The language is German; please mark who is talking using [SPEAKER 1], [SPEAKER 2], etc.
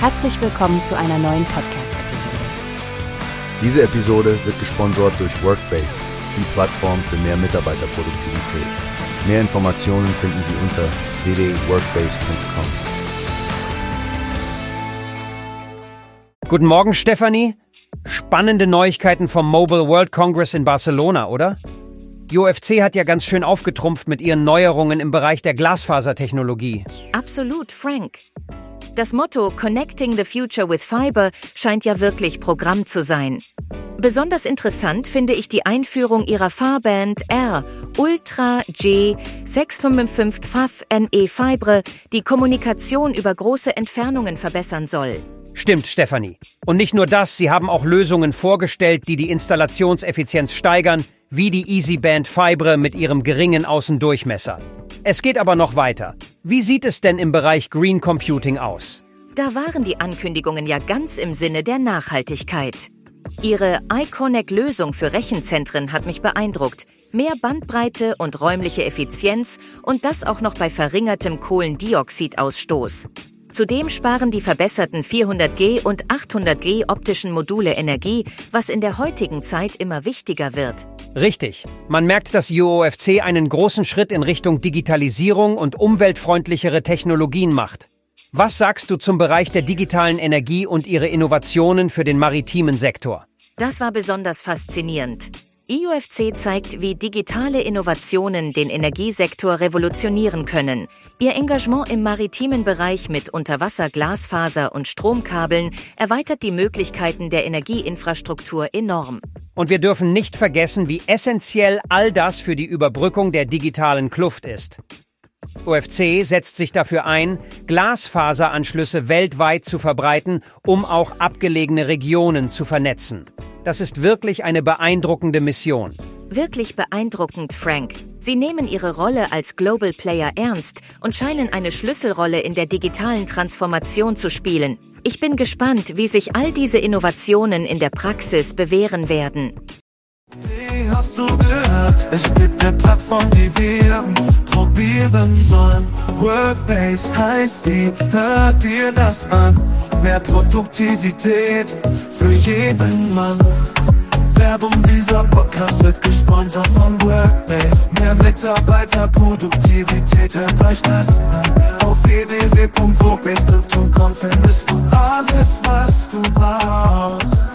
[SPEAKER 1] Herzlich willkommen zu einer neuen Podcast-Episode.
[SPEAKER 2] Diese Episode wird gesponsert durch Workbase, die Plattform für mehr Mitarbeiterproduktivität. Mehr Informationen finden Sie unter www.workbase.com.
[SPEAKER 3] Guten Morgen, Stefanie. Spannende Neuigkeiten vom Mobile World Congress in Barcelona, oder? Die UFC hat ja ganz schön aufgetrumpft mit ihren Neuerungen im Bereich der Glasfasertechnologie.
[SPEAKER 4] Absolut, Frank. Das Motto Connecting the Future with Fiber scheint ja wirklich Programm zu sein. Besonders interessant finde ich die Einführung ihrer Fahrband R Ultra G 655 FAF NE Fibre, die Kommunikation über große Entfernungen verbessern soll.
[SPEAKER 3] Stimmt, Stefanie. Und nicht nur das, sie haben auch Lösungen vorgestellt, die die Installationseffizienz steigern, wie die EasyBand Fibre mit ihrem geringen Außendurchmesser. Es geht aber noch weiter. Wie sieht es denn im Bereich Green Computing aus?
[SPEAKER 4] Da waren die Ankündigungen ja ganz im Sinne der Nachhaltigkeit. Ihre iConnect-Lösung für Rechenzentren hat mich beeindruckt. Mehr Bandbreite und räumliche Effizienz und das auch noch bei verringertem Kohlendioxidausstoß. Zudem sparen die verbesserten 400G und 800G optischen Module Energie, was in der heutigen Zeit immer wichtiger wird.
[SPEAKER 3] Richtig. Man merkt, dass UOFC einen großen Schritt in Richtung Digitalisierung und umweltfreundlichere Technologien macht. Was sagst du zum Bereich der digitalen Energie und ihre Innovationen für den maritimen Sektor?
[SPEAKER 4] Das war besonders faszinierend. IUFC zeigt, wie digitale Innovationen den Energiesektor revolutionieren können. Ihr Engagement im maritimen Bereich mit Unterwasser-Glasfaser und Stromkabeln erweitert die Möglichkeiten der Energieinfrastruktur enorm.
[SPEAKER 3] Und wir dürfen nicht vergessen, wie essentiell all das für die Überbrückung der digitalen Kluft ist. UFC setzt sich dafür ein, Glasfaseranschlüsse weltweit zu verbreiten, um auch abgelegene Regionen zu vernetzen. Das ist wirklich eine beeindruckende Mission.
[SPEAKER 4] Wirklich beeindruckend, Frank. Sie nehmen Ihre Rolle als Global Player ernst und scheinen eine Schlüsselrolle in der digitalen Transformation zu spielen. Ich bin gespannt, wie sich all diese Innovationen in der Praxis bewähren werden.
[SPEAKER 5] Wie hast du gehört? Es gibt eine Plattform, die wir probieren sollen. Workbase heißt die, hört dir das an. Mehr Produktivität für jeden Mann. Werbung dieser Podcast wird gesponsert von Workbase. Mehr Mitarbeiterproduktivität, hört euch das an. Auf www.workbase.com findest du alles, was du brauchst.